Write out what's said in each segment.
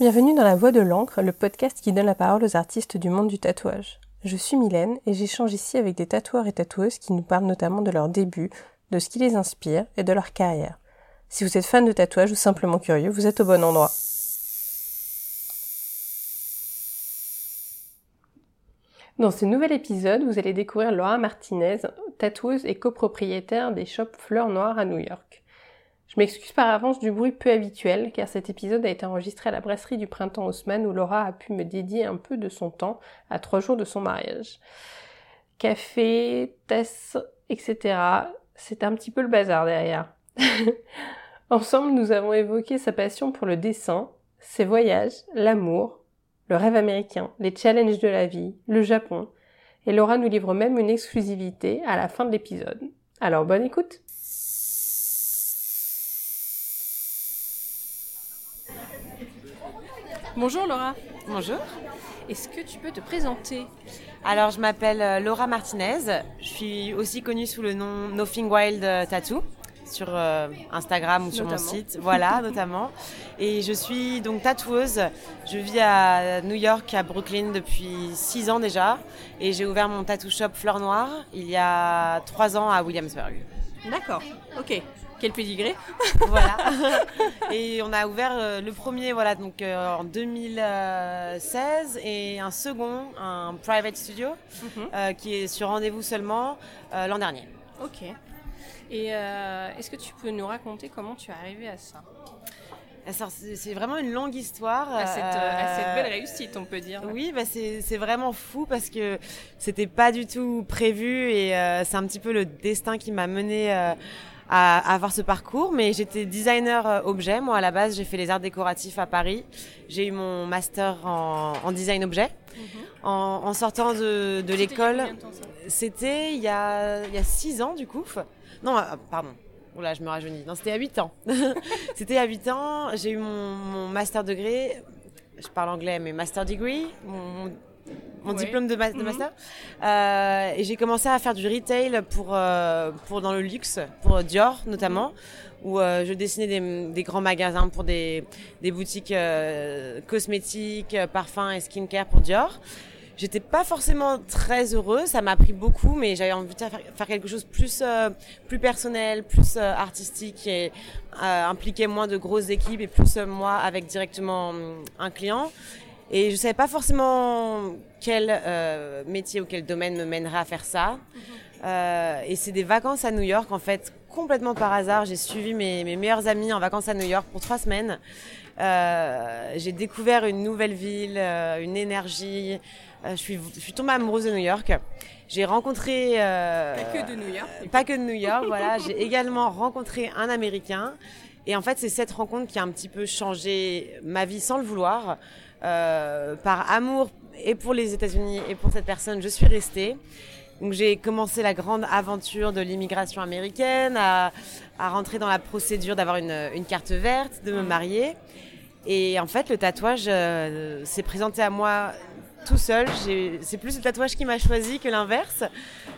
Bienvenue dans La Voix de l'encre, le podcast qui donne la parole aux artistes du monde du tatouage. Je suis Mylène et j'échange ici avec des tatoueurs et tatoueuses qui nous parlent notamment de leurs débuts, de ce qui les inspire et de leur carrière. Si vous êtes fan de tatouage ou simplement curieux, vous êtes au bon endroit. Dans ce nouvel épisode, vous allez découvrir Laura Martinez, tatoueuse et copropriétaire des shops Fleurs Noires à New York. Je m'excuse par avance du bruit peu habituel, car cet épisode a été enregistré à la brasserie du printemps Haussmann où Laura a pu me dédier un peu de son temps à trois jours de son mariage. Café, tasses, etc. C'est un petit peu le bazar derrière. Ensemble, nous avons évoqué sa passion pour le dessin, ses voyages, l'amour, le rêve américain, les challenges de la vie, le Japon. Et Laura nous livre même une exclusivité à la fin de l'épisode. Alors bonne écoute Bonjour Laura. Bonjour. Est-ce que tu peux te présenter? Alors, je m'appelle euh, Laura Martinez. Je suis aussi connue sous le nom Nothing Wild Tattoo sur euh, Instagram ou sur mon site. Voilà, notamment. Et je suis donc tatoueuse. Je vis à New York, à Brooklyn depuis six ans déjà. Et j'ai ouvert mon tattoo shop Fleur Noire il y a trois ans à Williamsburg. D'accord, ok. Quel pédigré Voilà. Et on a ouvert euh, le premier voilà, donc, euh, en 2016 et un second, un private studio, mhm. qui est sur rendez-vous seulement l'an dernier. Ok. Et euh, est-ce que tu peux nous raconter comment tu es arrivé à ça? C'est vraiment une longue histoire. À cette, euh, belle réussite, on peut dire. Oui, bah c'est vraiment fou parce que c'était pas du tout prévu et euh, c'est un petit peu le destin qui m'a mené à, avoir ce parcours. Mais j'étais designer objet. Moi, à la base, j'ai fait les arts décoratifs à Paris. J'ai eu mon master en, design objet. Mhm. en, sortant de, de l'école, c'était il, y a, il y a six ans du coup. Non, euh, pardon. Oula, je me rajeunis. Non, c'était à 8 ans. c'était à 8 ans. J'ai eu mon, master degré. Je parle anglais, mais master degree. Mon, diplôme de, mhm. master. Euh, et j'ai commencé à faire du retail pour, euh, pour dans le luxe, pour Dior notamment, où je dessinais des, des, grands magasins pour des, des boutiques cosmétiques, parfums et skincare pour Dior. J'étais pas forcément très heureuse, ça m'a pris beaucoup, mais j'avais envie de faire, quelque chose plus euh, plus personnel, plus euh, artistique et euh, impliquer moins de grosses équipes et plus moi avec directement hum, un client. Et je savais pas forcément quel métier ou quel domaine me mènerait à faire ça. Mhm. et c'est des vacances à New York en fait complètement par hasard. J'ai suivi mes, mes meilleurs amis en vacances à New York pour trois semaines. j'ai découvert une nouvelle ville, une énergie. Euh, je, suis, je suis tombée amoureuse de New York. J'ai rencontré... Euh, pas que de New York. Pas que de New York, voilà. J'ai également rencontré un Américain. Et en fait, c'est cette rencontre qui a un petit peu changé ma vie sans le vouloir. Euh, par amour et pour les États-Unis et pour cette personne, je suis restée. Donc j'ai commencé la grande aventure de l'immigration américaine, à, à, rentrer dans la procédure d'avoir une, une, carte verte, de me marier. Et en fait, le tatouage euh, s'est présenté à moi tout seul. C'est plus le tatouage qui m'a choisi que l'inverse. Euh,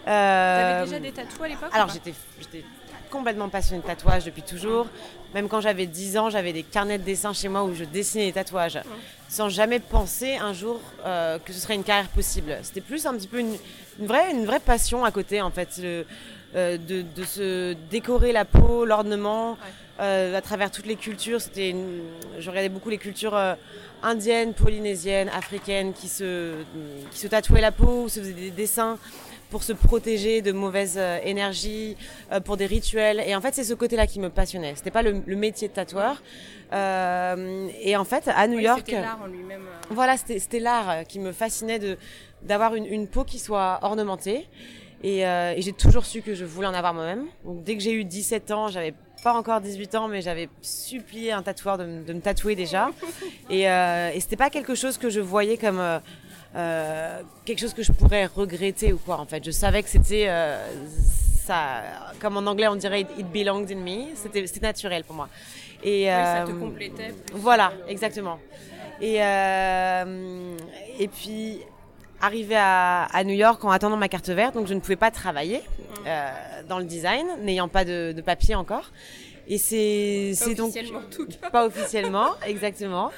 T'avais déjà des tatouages à l'époque Alors j'étais complètement passionnée de tatouage depuis toujours. Même quand j'avais 10 ans, j'avais des carnets de dessin chez moi où je dessinais des tatouages, sans jamais penser un jour euh, que ce serait une carrière possible. C'était plus un petit peu une, vraie, une vraie passion à côté en fait, euh, de, de, se décorer la peau, l'ornement. À travers toutes les cultures. C'était, je regardais beaucoup les cultures euh, indiennes, polynésiennes, africaines, qui se, qui se tatouaient la peau, se faisaient des dessins pour se protéger de mauvaises euh, énergies, pour des rituels. Et en fait, c'est ce côté-là qui me passionnait. C'était pas le, métier de tatoueur. et en fait, à New York, c'était l'art en lui-même. Voilà, c'était, l'art qui me fascinait de d'avoir une, une peau qui soit ornementée. Et, et j'ai toujours su que je voulais en avoir moi-même. Donc dès que j'ai eu 17 ans, j'avais pas encore 18 ans, mais j'avais supplié un tatoueur de, me tatouer déjà. Et, euh, et c'était pas quelque chose que je voyais comme euh, euh, quelque chose que je pourrais regretter ou quoi. En fait, je savais que c'était euh, ça, comme en anglais on dirait it belonged in me. C'était naturel pour moi. Et ça te complétait. Voilà, exactement. Et et puis arrivé à, à, New York en attendant ma carte verte, donc je ne pouvais pas travailler euh, dans le design, n'ayant pas de, de, papier encore. Et c'est donc officiellement, en tout cas. pas officiellement, exactement.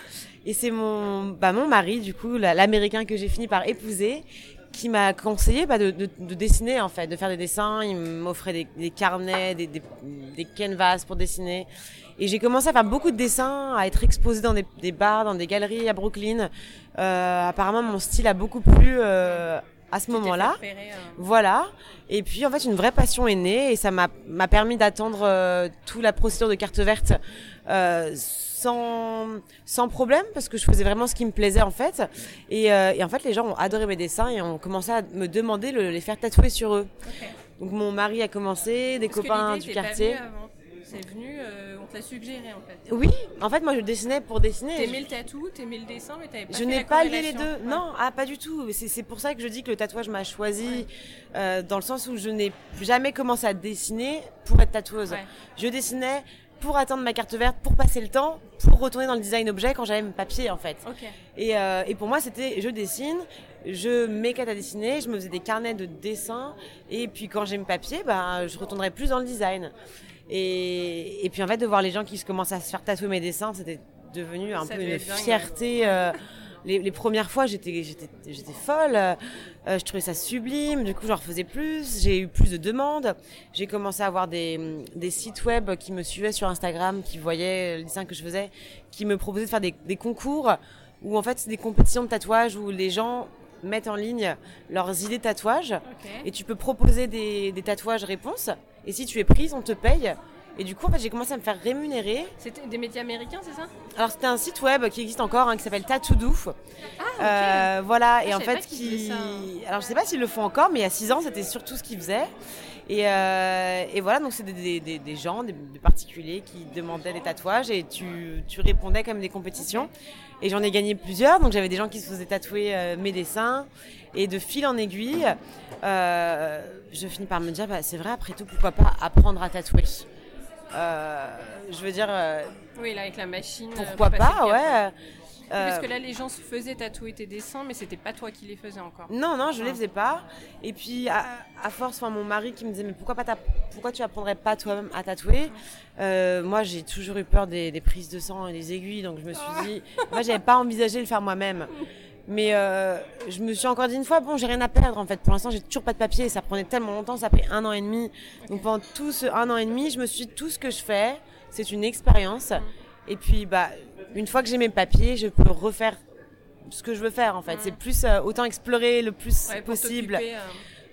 Et c'est mon bah mon mari du coup, la- l'américain que j'ai fini par épouser, qui m'a conseillé bah, de, de, de dessiner en fait, de faire des dessins. Il m'offrait des, des carnets, des, des, des canvas pour dessiner. Et j'ai commencé à faire beaucoup de dessins, à être exposée dans des, des bars, dans des galeries à Brooklyn. Euh, apparemment, mon style a beaucoup plu euh, à ce moment-là. euh, Voilà. Et puis en fait, une vraie passion est née et ça m'a m'a permis d'attendre euh, toute la procédure de carte verte euh, sans sans problème parce que je faisais vraiment ce qui me plaisait en fait. Et, euh, et en fait, les gens ont adoré mes dessins et ont commencé à me demander de les faire tatouer sur eux. Donc mon mari a commencé, des Parce copains du pas quartier. C'est venu, euh, on te l'a suggéré en fait. Oui, en fait, moi je dessinais pour dessiner. T'aimais le tatou, t'aimais le dessin, mais t'avais pas Je fait n'ai la pas lié les deux. Ouais. Non, ah, pas du tout. C'est c'est pour ça que je dis que le tatouage m'a choisi, euh, dans le sens où je n'ai jamais commencé à dessiner pour être tatoueuse. Ouais. Je dessinais pour attendre ma carte verte, pour passer le temps, pour retourner dans le design objet quand j'avais mes papiers en fait. Et, euh, et pour moi, c'était je dessine, je m'éclate à dessiner, je me faisais des carnets de dessin, et puis quand j'ai mes papiers, ben, je retournerai plus dans le design. Et, et puis en fait, de voir les gens qui se commençaient à se faire tatouer mes dessins, c'était devenu un Ça peu une fierté. euh, les, les premières fois, j'étais, j'étais, j'étais folle. euh, je trouvais ça sublime. Du coup, j'en refaisais plus. J'ai eu plus de demandes. J'ai commencé à avoir des, des sites web qui me suivaient sur Instagram, qui voyaient les dessins que je faisais, qui me proposaient de faire des, des concours où en fait c'est des compétitions de tatouage où les gens mettent en ligne leurs idées de tatouage et tu peux proposer des, des tatouages réponses et si tu es prise on te paye. Et du coup en fait j'ai commencé à me faire rémunérer. C'était des médias américains, c'est ça? Alors c'était un site web qui existe encore hein, qui s'appelle Tattoo Euh, voilà. Ah, et en fait qui alors je sais pas s'ils le font encore mais il y a six ans c'était surtout ce qu'ils faisaient et, euh, et voilà donc c'est des, des, des, des gens des, particuliers qui demandaient des tatouages et tu, tu répondais comme des compétitions. Et j'en ai gagné plusieurs donc j'avais des gens qui se faisaient tatouer euh, mes dessins. Et de fil en aiguille euh, je finis par me dire bah, c'est vrai après tout pourquoi pas apprendre à tatouer? Euh, je veux dire euh, Oui, là avec la machine. pourquoi pas ouais Oui, Parce Euh, que là, les gens se faisaient tatouer tes dessins, mais c'était pas toi qui les faisais encore. Non, non, je Ah. les faisais pas. Et puis, à, à force, enfin, mon mari qui me disait, mais pourquoi, pas pourquoi tu apprendrais pas toi-même à tatouer Euh, Moi, j'ai toujours eu peur des, des prises de sang et des aiguilles, donc je me suis dit, moi, j'avais pas envisagé de le faire moi-même. Mais euh, je me suis encore dit une fois, bon, j'ai rien à perdre en fait. Pour l'instant, j'ai toujours pas de papier. Ça prenait tellement longtemps, ça fait un an et demi. Donc pendant tout ce un an et demi, je me suis dit, tout ce que je fais, c'est une expérience. Et puis, bah, une fois que j'ai mes papiers, je peux refaire ce que je veux faire en fait. C'est plus euh, autant explorer le plus Ouais, possible.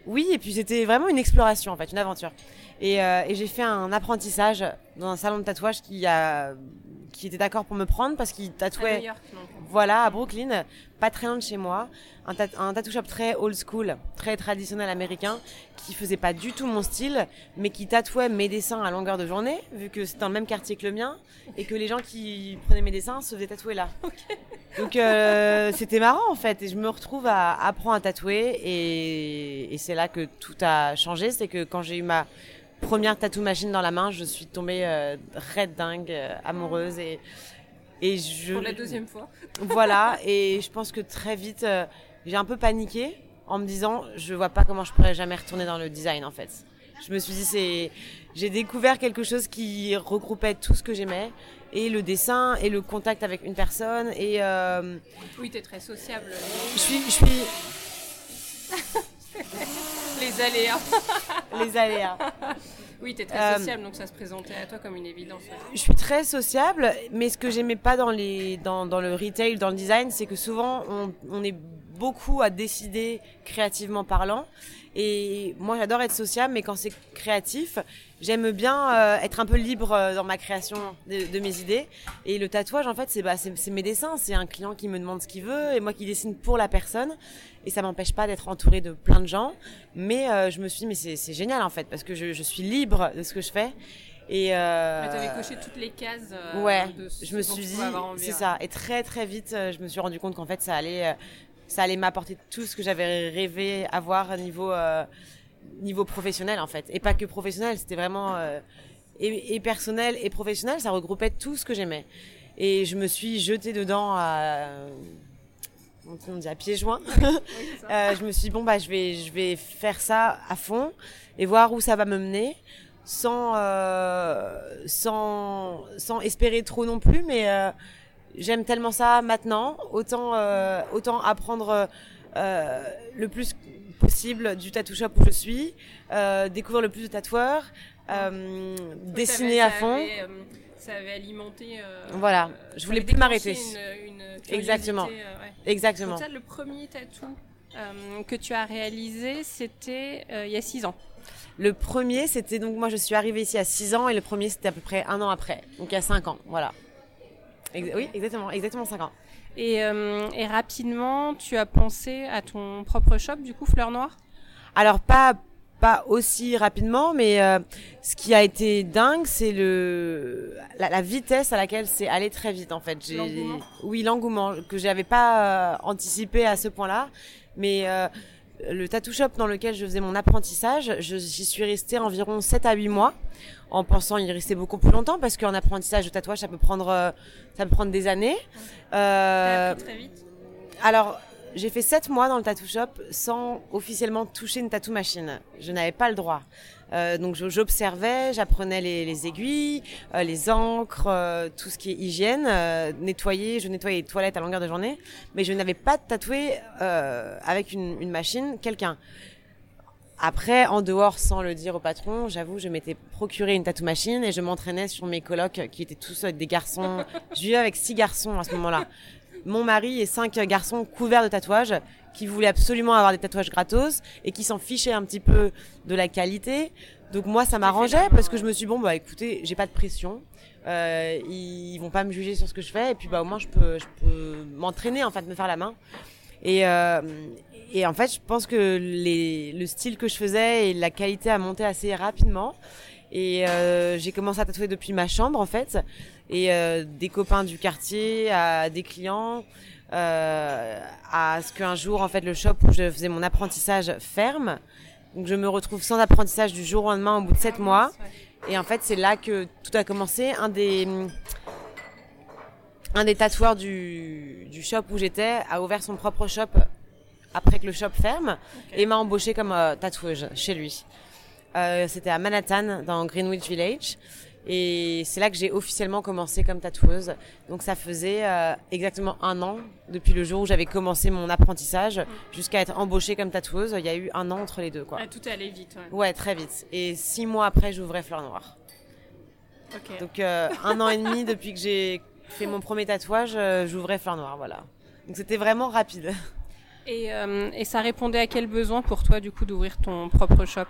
Oui, et puis c'était vraiment une exploration en fait, une aventure. Et, euh, et j'ai fait un apprentissage dans un salon de tatouage qui a qui était d'accord pour me prendre parce qu'il à tatouait New York, donc. voilà, à Brooklyn, pas très loin de chez moi, un, tat- un tattoo shop très old school, très traditionnel américain, qui faisait pas du tout mon style, mais qui tatouait mes dessins à longueur de journée, vu que c'est dans le même quartier que le mien, et que les gens qui prenaient mes dessins se faisaient tatouer là. Donc euh, c'était marrant en fait, et je me retrouve à apprendre à tatouer, et, et c'est là que tout a changé, c'est que quand j'ai eu ma première tattoo machine dans la main, je suis tombée euh, raide dingue, euh, amoureuse, et et je Pour la deuxième fois. voilà, et je pense que très vite, euh, j'ai un peu paniqué en me disant, je vois pas comment je pourrais jamais retourner dans le design en fait. Je me suis dit, c'est, j'ai découvert quelque chose qui regroupait tout ce que j'aimais, et le dessin, et le contact avec une personne, et euh, Oui, t'es très sociable. je suis, je suis Les aléas. les aléas. Oui, t'es très Euh, sociable, donc ça se présentait à toi comme une évidence. ouais. Je suis très sociable, mais ce que j'aimais pas dans les dans, dans le retail, dans le design, c'est que souvent on, on est beaucoup à décider créativement parlant. Et moi, j'adore être sociable, mais quand c'est créatif, j'aime bien euh, être un peu libre euh, dans ma création de, de mes idées. Et le tatouage, en fait, c'est bah, c'est mes dessins. C'est un client qui me demande ce qu'il veut et moi qui dessine pour la personne. Et ça m'empêche pas d'être entourée de plein de gens. Mais euh, je me suis dit, mais c'est génial en fait, parce que je, je suis libre de ce que je fais. Et euh, t'avais coché toutes les cases. euh, Ouais, de je me suis dit, c'est ça. Et très très vite, je me suis rendu compte qu'en fait, ça allait, ça allait m'apporter tout ce que j'avais rêvé avoir à niveau euh, niveau professionnel en fait. Et pas que professionnel, c'était vraiment euh, et, et personnel et professionnel, ça regroupait tout ce que j'aimais. Et je me suis jetée dedans à on dit à pieds joints. Euh, je me suis dit, bon bah je vais je vais faire ça à fond et voir où ça va me mener. sans, sans, sans espérer trop non plus, mais j'aime tellement ça maintenant. Autant, autant apprendre le plus possible du tattoo shop où je suis, découvrir le plus de tatoueurs, dessiner à fond ça avait alimenté. Euh, voilà, je voulais plus m'arrêter. Exactement. Euh, Exactement. le premier tatou euh, que tu as réalisé, c'était il y a six ans. Le premier, c'était donc moi je suis arrivée ici à 6 ans et le premier c'était à peu près un an après, donc il y a 5 ans, voilà. Oui, exactement, exactement 5 ans. Et, et, rapidement, tu as pensé à ton propre shop, du coup, Fleur Noire? Alors pas pas aussi rapidement, mais euh, ce qui a été dingue, c'est le la, vitesse à laquelle c'est allé très vite en fait. Oui, l'engouement que j'avais pas euh, anticipé à ce point-là, mais euh, le tattoo shop dans lequel je faisais mon apprentissage, j'y suis restée environ 7 à 8 mois en pensant y rester beaucoup plus longtemps parce qu'en apprentissage de tatouage ça peut prendre ça peut prendre des années. Euh, très vite. Alors j'ai fait 7 mois dans le tattoo shop sans officiellement toucher une tattoo machine. Je n'avais pas le droit. Euh, donc j'observais, j'apprenais les, les, aiguilles, euh, les encres, euh, tout ce qui est hygiène, euh, nettoyer. Je nettoyais les toilettes à longueur de journée, mais je n'avais pas tatoué avec une, une machine quelqu'un. Après, en dehors, sans le dire au patron, j'avoue, je m'étais procuré une tattoo machine et je m'entraînais sur mes colocs qui étaient tous des garçons. je vivais avec six garçons à ce moment-là mon mari et cinq garçons couverts de tatouages qui voulaient absolument avoir des tatouages gratos et qui s'en fichaient un petit peu de la qualité. Donc moi, ça m'arrangeait parce que je me suis dit, bon, bah écoutez, j'ai pas de pression. Euh, ils vont pas me juger sur ce que je fais et puis bah au moins je peux, je peux m'entraîner en fait, me faire la main. Et, euh, et en fait, je pense que les, le style que je faisais et la qualité a monté assez rapidement. Et euh, j'ai commencé à tatouer depuis ma chambre en fait et euh, des copains du quartier, à des clients, à ce qu'un jour en fait le shop où je faisais mon apprentissage ferme. Donc je me retrouve sans apprentissage du jour au lendemain au bout de sept mois. Et en fait c'est là que tout a commencé. Un des un des tatoueurs du, du shop où j'étais a ouvert son propre shop après que le shop ferme et m'a embauché comme euh, tatoueuse chez lui. Euh, C'était à Manhattan dans Greenwich Village. Et c'est là que j'ai officiellement commencé comme tatoueuse. Donc ça faisait euh, exactement un an depuis le jour où j'avais commencé mon apprentissage jusqu'à être embauchée comme tatoueuse. Il y a eu un an entre les deux. Quoi. Ah, tout est allé vite. Ouais. ouais, très vite. Et six mois après, j'ouvrais Fleur Noire. Okay. Donc euh, un an et demi depuis que j'ai fait mon premier tatouage, euh, j'ouvrais Fleur Noire. Voilà. Donc c'était vraiment rapide. Et, et ça répondait à quel besoin pour toi du coup d'ouvrir ton propre shop?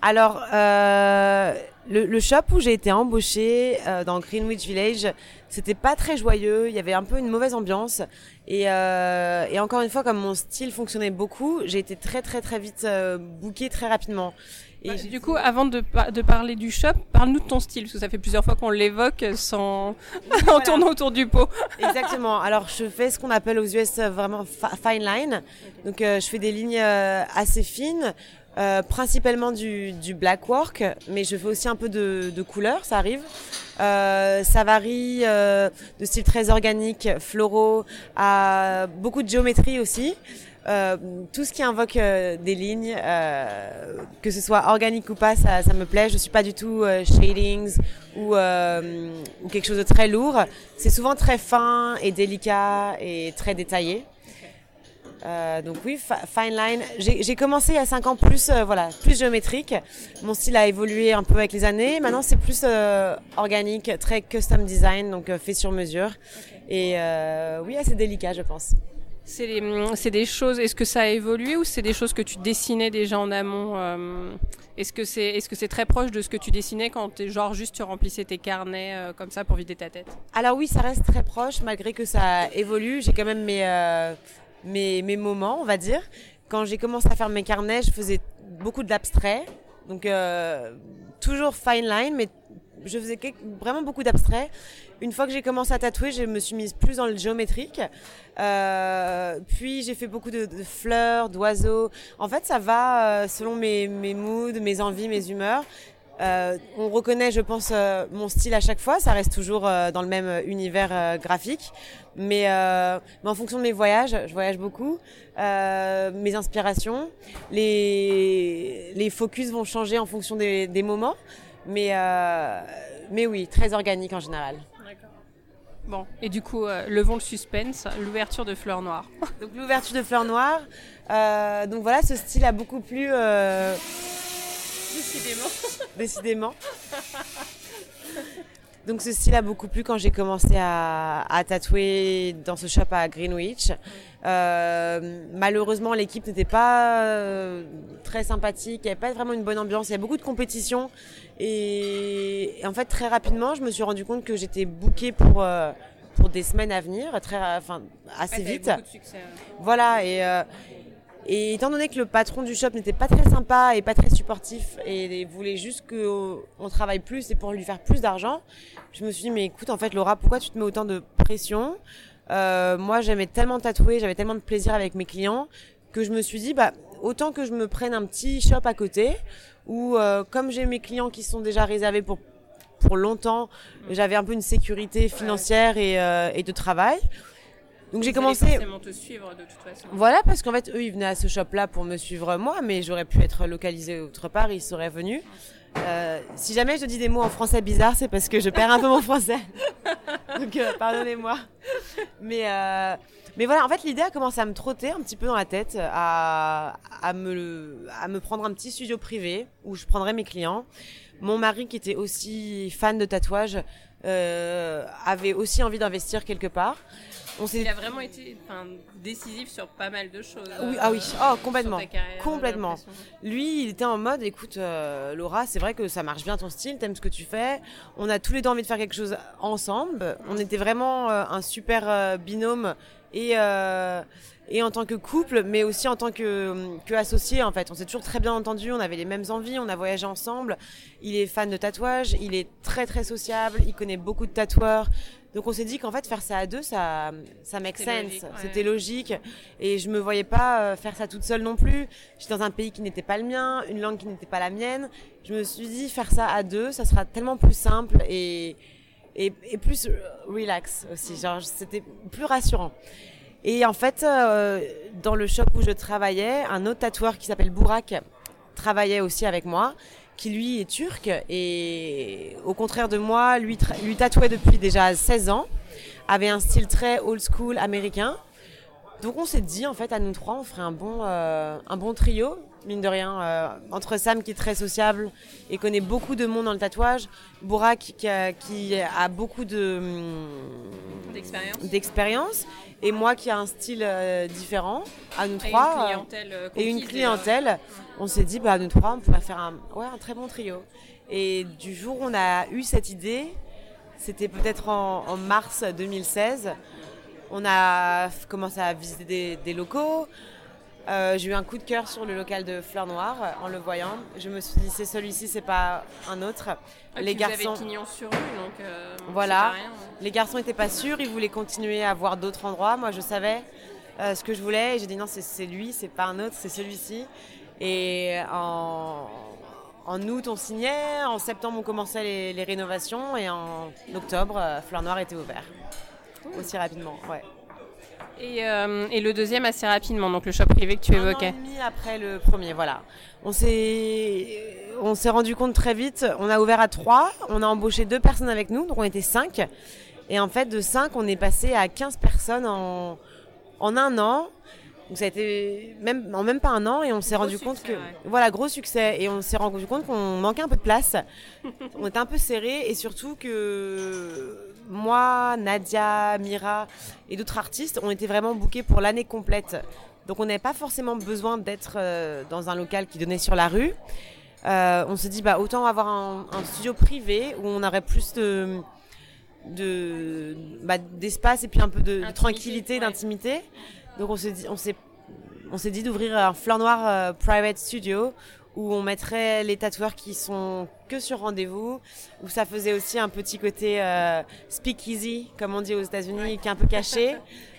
Alors, euh, le, le, shop où j'ai été embauchée euh, dans Greenwich Village, c'était pas très joyeux. Il y avait un peu une mauvaise ambiance. Et, euh, et encore une fois, comme mon style fonctionnait beaucoup, j'ai été très très très vite euh, bookée très rapidement. Et bah, du coup, avant de, de parler du shop, parle-nous de ton style, parce que ça fait plusieurs fois qu'on l'évoque sans en tournant autour du pot. Exactement. Alors, je fais ce qu'on appelle aux US vraiment fine line. Donc, euh, je fais des lignes euh, assez fines. Euh, principalement du, black work, mais je fais aussi un peu de, de couleur, ça arrive. Euh, ça varie euh, de style très organique, floraux, à beaucoup de géométrie aussi. Tout ce qui invoque des lignes, que ce soit organique ou pas, ça, me plaît. Je suis pas du tout shadings ou quelque chose de très lourd. C'est souvent très fin et délicat et très détaillé. Euh, donc oui, fine line. J'ai commencé il y a 5 ans plus, euh, voilà, plus géométrique. Mon style a évolué un peu avec les années. Maintenant, c'est plus euh, organique, très custom design, donc fait sur mesure. Et oui, assez délicat, je pense. C'est des choses. Est-ce que ça a évolué ou c'est des choses que tu dessinais déjà en amont Est-ce que c'est est-ce que c'est très proche de ce que tu dessinais quand es, genre juste tu remplissais tes carnets comme ça pour vider ta tête? Alors oui, ça reste très proche malgré que ça évolue. J'ai quand même mes mes, mes moments, on va dire. Quand j'ai commencé à faire mes carnets, je faisais beaucoup d'abstrait. Donc, euh, toujours fine line, mais je faisais vraiment beaucoup d'abstrait. Une fois que j'ai commencé à tatouer, je me suis mise plus dans le géométrique. Euh, puis j'ai fait beaucoup de, de fleurs, d'oiseaux. En fait, ça va euh, selon mes moods, mes envies, mes humeurs. On reconnaît, je pense, mon style à chaque fois. Ça reste toujours dans le même univers graphique. Mais, mais, en fonction de mes voyages, je voyage beaucoup, mes inspirations, les, les focus vont changer en fonction des, des moments. Mais, mais oui, très organique en général. Bon, et du coup, euh, levons le suspense, l'ouverture de Fleurs Noires. donc l'ouverture de Fleurs Noires, euh, donc voilà, ce style a beaucoup plu. Euh... Décidément. Décidément. Donc ce style a beaucoup plu quand j'ai commencé à, à, tatouer dans ce shop à Greenwich. Euh, malheureusement, l'équipe n'était pas euh, très sympathique, il n'y avait pas vraiment une bonne ambiance, il y avait beaucoup de compétition. Et, en fait, très rapidement, je me suis rendu compte que j'étais bookée pour, euh, pour des semaines à venir, très, enfin, assez vite. Beaucoup de succès, Voilà, et, et étant donné que le patron du shop n'était pas très sympa et pas très supportif et, voulait juste qu'on travaille plus et pour lui faire plus d'argent, je me suis dit, mais écoute, en fait, Laura, pourquoi tu te mets autant de pression? Euh, moi, j'aimais tellement tatouer, j'avais tellement de plaisir avec mes clients que je me suis dit, bah, autant que je me prenne un petit shop à côté où, euh, comme j'ai mes clients qui sont déjà réservés pour pour longtemps, j'avais un peu une sécurité financière et, euh, et de travail. Donc j'ai commencé. te suivre de toute façon. Voilà, parce qu'en fait, eux, ils venaient à ce shop-là pour me suivre moi, mais j'aurais pu être localisé autre part, ils seraient venus. Euh, si jamais je dis des mots en français bizarres, c'est parce que je perds un peu mon français. Donc euh, pardonnez-moi. Mais euh, mais voilà, en fait, l'idée a commencé à me trotter un petit peu dans la tête, à, à me à me prendre un petit studio privé où je prendrais mes clients. Mon mari, qui était aussi fan de tatouage, avait aussi envie d'investir quelque part il a vraiment été décisif sur pas mal de choses. Oui, ah oui, oh, complètement. complètement. Lui, il était en mode, écoute, euh, Laura, c'est vrai que ça marche bien ton style, t'aimes ce que tu fais. On a tous les deux envie de faire quelque chose ensemble. On était vraiment euh, un super euh, binôme et et en tant que couple, mais aussi en tant que, que associé en fait. On s'est toujours très bien entendu, on avait les mêmes envies, on a voyagé ensemble. Il est fan de tatouage, il est très très sociable, il connaît beaucoup de tatoueurs. Donc on s'est dit qu'en fait faire ça à deux, ça, ça make sense, c'était logique. Et je me voyais pas euh, faire ça toute seule non plus. J'étais dans un pays qui n'était pas le mien, une langue qui n'était pas la mienne. Je me suis dit faire ça à deux, ça sera tellement plus simple et et, et plus relax aussi. Genre c'était plus rassurant. Et en fait, euh, dans le shop où je travaillais, un autre tatoueur qui s'appelle Bourak travaillait aussi avec moi qui lui est turc et au contraire de moi, lui, lui tatouait depuis déjà 16 ans, avait un style très old school américain. Donc on s'est dit en fait à nous trois on ferait un bon euh, un bon trio mine de rien euh, entre Sam qui est très sociable et connaît beaucoup de monde dans le tatouage, Bourak qui a, qui a beaucoup de d'expérience et moi qui a un style euh, différent à nous trois une clientèle et une clientèle on s'est dit, bah, nous trois, on pourrait faire un, ouais, un très bon trio. Et du jour où on a eu cette idée, c'était peut-être en, mars 2016, on a commencé à visiter des, locaux. Euh, j'ai eu un coup de cœur sur le local de Fleurs Noires en le voyant. Je me suis dit, c'est celui-ci, c'est pas un autre. Ah, les garçons. pignon sur eux, donc. Euh, voilà. Les garçons n'étaient pas sûrs, ils voulaient continuer à voir d'autres endroits. Moi, je savais euh, ce que je voulais et j'ai dit non, c'est lui, c'est pas un autre, c'est celui-ci. Et en, août, on signait. En septembre, on commençait les, rénovations. Et en octobre, euh, Fleur Noire était ouvert. Aussi rapidement, ouais. Et, euh, et, le deuxième assez rapidement, donc le shop privé que tu évoquais. Un an et demi après le premier, voilà. On s'est, on s'est rendu compte très vite. On a ouvert à trois. On a embauché deux personnes avec nous, donc on était cinq. Et en fait, de cinq, on est passé à 15 personnes en, en un an. Donc ça a été même en même pas un an et on s'est rendu compte que voilà gros succès et on s'est rendu compte qu'on manquait un peu de place. on était un peu serré et surtout que moi, Nadia, Mira et d'autres artistes ont été vraiment bookés pour l'année complète. Donc on n'avait pas forcément besoin d'être euh, dans un local qui donnait sur la rue. Euh, on s'est dit bah autant avoir un, studio privé où on aurait plus de de bah, d'espace et puis un peu de, tranquillité, d'intimité. Donc on s'est dit, on s'est, on s'est dit d'ouvrir un fleur noir euh, private studio où on mettrait les tatoueurs qui sont que sur rendez-vous, où ça faisait aussi un petit côté euh, speak easy, comme on dit aux États-Unis, qui est un peu caché,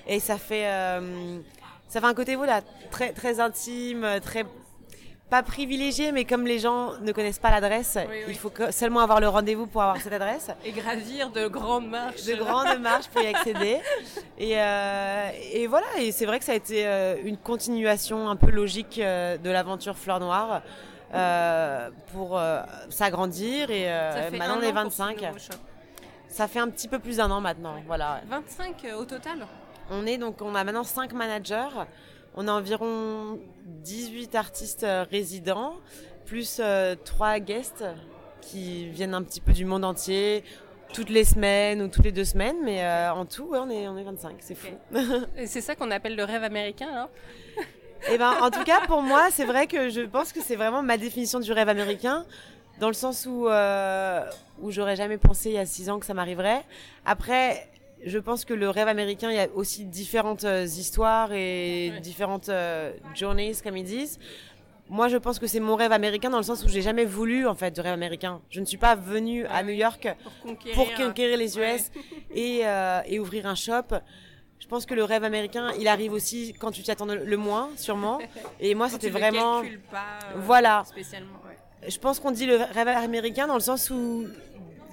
et ça fait, euh, ça fait un côté voilà très très intime, très pas privilégié, mais comme les gens ne connaissent pas l'adresse, il faut seulement avoir le rendez-vous pour avoir cette adresse. Et gravir de grandes marches. De grandes marches pour y accéder. Et, euh, et voilà, et c'est vrai que ça a été euh, une continuation un peu logique euh, de l'aventure Fleur Noire pour s'agrandir. Et maintenant on est 25. Ça fait un petit peu plus d'un an maintenant. Voilà. 25 au total? On est donc, on a maintenant 5 managers. On a environ 18 artistes euh, résidents, plus 3 euh, guests qui viennent un petit peu du monde entier, toutes les semaines ou toutes les deux semaines, mais euh, en tout, on, est, on est 25, c'est fou. Et c'est ça qu'on appelle le rêve américain, là Eh ben, en tout cas, pour moi, c'est vrai que je pense que c'est vraiment ma définition du rêve américain, dans le sens où, où j'aurais jamais pensé il y a 6 ans que ça m'arriverait. Après, je pense que le rêve américain, il y a aussi différentes euh, histoires et différentes euh, journeys, comme ils disent. Moi, je pense que c'est mon rêve américain dans le sens où j'ai jamais voulu en fait de rêve américain. Je ne suis pas venue à New York pour conquérir, les US et, euh, et ouvrir un shop. Je pense que le rêve américain, il arrive aussi quand tu t'y attends le moins, sûrement. Et moi, c'était vraiment. pas, voilà. Spécialement. Je pense qu'on dit le rêve américain dans le sens où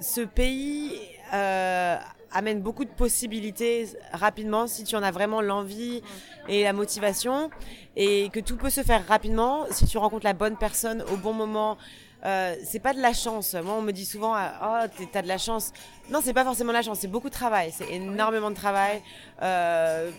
ce pays euh, amène beaucoup de possibilités rapidement si tu en as vraiment l'envie et la motivation. Et que tout peut se faire rapidement. Si tu rencontres la bonne personne au bon moment euh, c'est pas de la chance. Moi, on me dit souvent, oh, t'as de la chance. Non, c'est pas forcément de la chance, c'est beaucoup de travail. C'est énormément de travail. Euh,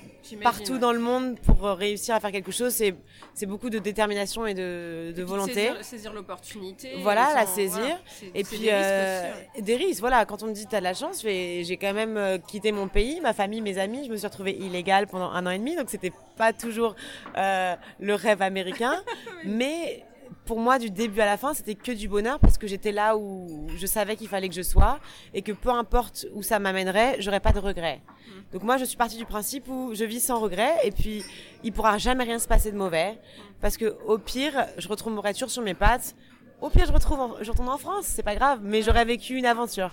partout dans le monde pour réussir à faire quelque chose, c'est beaucoup de détermination et de, de volonté. Saisir, l'opportunité. Voilà, la saisir. et puis des, euh, risques des risques. Voilà, quand on me dit t'as de la chance, j'ai quand même euh, quitté mon pays, ma famille, mes amis. Je me suis retrouvée illégale pendant un an et demi, donc c'était pas toujours euh, le rêve américain, mais pour moi, du début à la fin, c'était que du bonheur parce que j'étais là où je savais qu'il fallait que je sois et que peu importe où ça m'amènerait, j'aurais pas de regrets. Mm. Donc moi, je suis partie du principe où je vis sans regrets et puis il pourra jamais rien se passer de mauvais parce que au pire, je retrouverai toujours sur mes pattes. Au pire, je retrouve, je retourne en France, c'est pas grave, mais j'aurais vécu une aventure.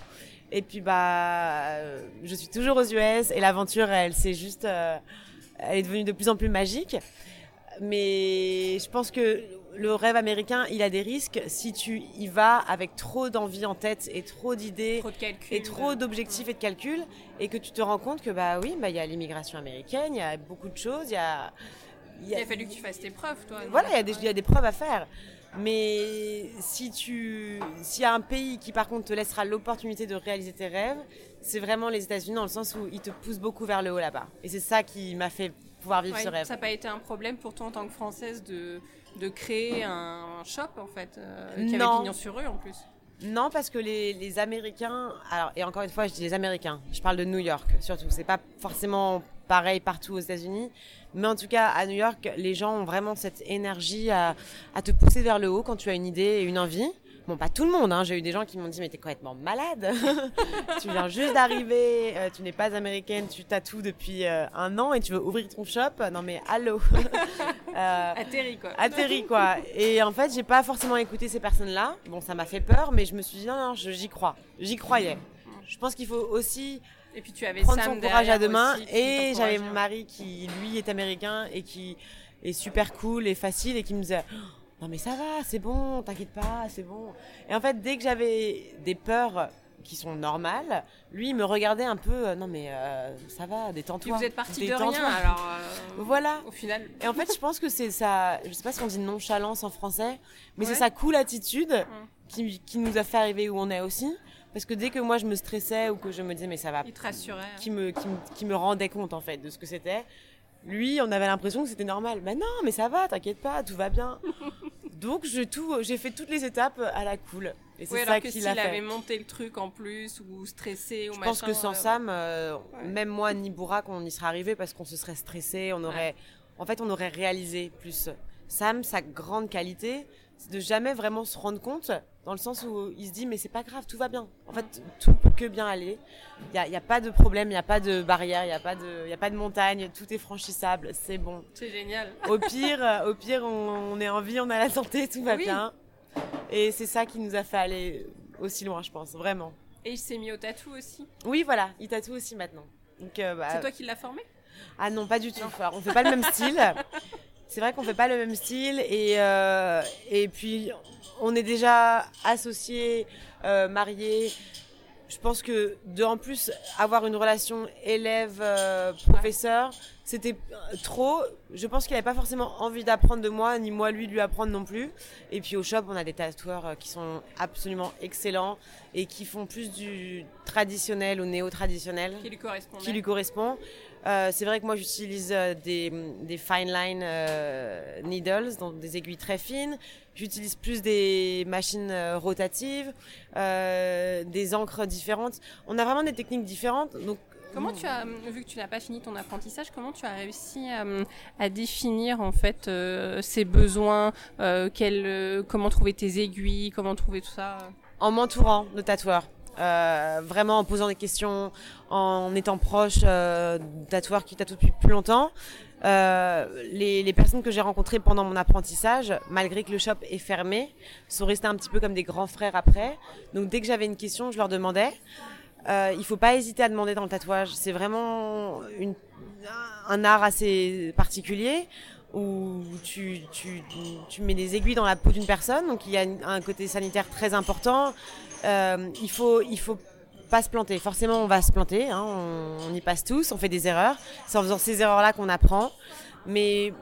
Et puis bah, je suis toujours aux US et l'aventure, elle, c'est juste, euh, elle est devenue de plus en plus magique. Mais je pense que le rêve américain, il a des risques si tu y vas avec trop d'envie en tête et trop d'idées et trop d'objectifs et de calculs et que tu te rends compte que bah oui, bah il y a l'immigration américaine, il y a beaucoup de choses, il y a il, a, fallu que tu fasses tes preuves, toi. Voilà, il y, a des, il y a des preuves à faire. Mais si tu, s'il y a un pays qui par contre te laissera l'opportunité de réaliser tes rêves, c'est vraiment les États-Unis dans le sens où ils te poussent beaucoup vers le haut là-bas. Et c'est ça qui m'a fait pouvoir vivre ce rêve. Ça n'a pas été un problème pour toi en tant que française de de créer un shop en fait euh, qui avait pignon sur rue en plus. Non, parce que les, les, Américains, alors et encore une fois, je dis les Américains. Je parle de New York surtout. C'est pas forcément pareil partout aux États-Unis, mais en tout cas à New York, les gens ont vraiment cette énergie à, à te pousser vers le haut quand tu as une idée et une envie. Bon, pas tout le monde, hein. j'ai eu des gens qui m'ont dit mais t'es complètement malade, tu viens juste d'arriver, euh, tu n'es pas américaine, tu tatoues depuis euh, un an et tu veux ouvrir ton shop, non mais allô euh, Atterri quoi. Atterri quoi. Et en fait j'ai pas forcément écouté ces personnes-là, bon ça m'a fait peur mais je me suis dit non non j'y crois, j'y croyais. Je pense qu'il faut aussi et puis tu avais prendre son courage à deux mains et j'avais mon mari qui lui est américain et qui est super cool et facile et qui me disait non mais ça va, c'est bon, t'inquiète pas, c'est bon. Et en fait, dès que j'avais des peurs qui sont normales, lui il me regardait un peu, euh, non mais euh, ça va, détends-toi. Vous êtes parti de rien alors. Euh, voilà. Au final. Et en fait, je pense que c'est ça, je sais pas si on dit nonchalance en français, mais c'est sa cool attitude qui, qui nous a fait arriver où on est aussi. Parce que dès que moi je me stressais ou que je me disais mais ça va, il te rassurait, qui me, qui me, qui me rendait compte en fait de ce que c'était. Lui, on avait l'impression que c'était normal. Mais non, mais ça va, t'inquiète pas, tout va bien. Donc j'ai tout, j'ai fait toutes les étapes à la cool. Et c'est ça qu'il a fait. avait monté le truc en plus ou stressé ou Je pense que sans euh, Sam, euh, même moi ni Bourak, on y serait arrivé parce qu'on se serait stressé, on aurait, en fait, on aurait réalisé plus. Sam, sa grande qualité, c'est de jamais vraiment se rendre compte dans le sens où il se dit mais c'est pas grave, tout va bien. En fait, tout peut que bien aller. Il y a, y a, pas de problème, il y a pas de barrière, il y a pas de, y a pas de montagne, tout est franchissable, c'est bon. C'est génial. Au pire, au pire, on, est en vie, on a la santé, tout va bien. Et c'est ça qui nous a fait aller aussi loin, je pense, vraiment. Et il s'est mis au tatou aussi. Oui, voilà, il tatoue aussi maintenant. Donc, euh, bah, c'est toi qui l'as formé? Ah non, pas du tout. On fait pas le même style. c'est vrai qu'on fait pas le même style et euh, et puis on est déjà associés, euh, mariés. Je pense que de en plus avoir une relation élève euh, professeur, c'était trop. Je pense qu'il n'avait pas forcément envie d'apprendre de moi, ni moi lui lui apprendre non plus. Et puis au shop, on a des tatoueurs euh, qui sont absolument excellents et qui font plus du traditionnel au néo-traditionnel. Qui lui correspond. Qui lui correspond. Euh, c'est vrai que moi j'utilise euh, des, des fine line euh, needles, donc des aiguilles très fines. J'utilise plus des machines euh, rotatives, euh, des encres différentes. On a vraiment des techniques différentes. Donc Comment tu as, vu que tu n'as pas fini ton apprentissage, comment tu as réussi à, à définir en fait euh, ces besoins, euh, quel, euh, comment trouver tes aiguilles, comment trouver tout ça? En m'entourant de tatoueurs. Euh, vraiment en posant des questions, en étant proche euh, tatoueurs qui tatouent depuis plus longtemps. Euh, les, les, personnes que j'ai rencontrées pendant mon apprentissage, malgré que le shop est fermé, sont restées un petit peu comme des grands frères après. Donc dès que j'avais une question, je leur demandais. Euh, il faut pas hésiter à demander dans le tatouage. C'est vraiment une, un art assez particulier où tu, tu, tu mets des aiguilles dans la peau d'une personne, donc il y a un côté sanitaire très important. Euh, il faut, il faut pas se planter. Forcément, on va se planter. Hein, on, y passe tous. On fait des erreurs. C'est en faisant ces erreurs-là qu'on apprend. Mais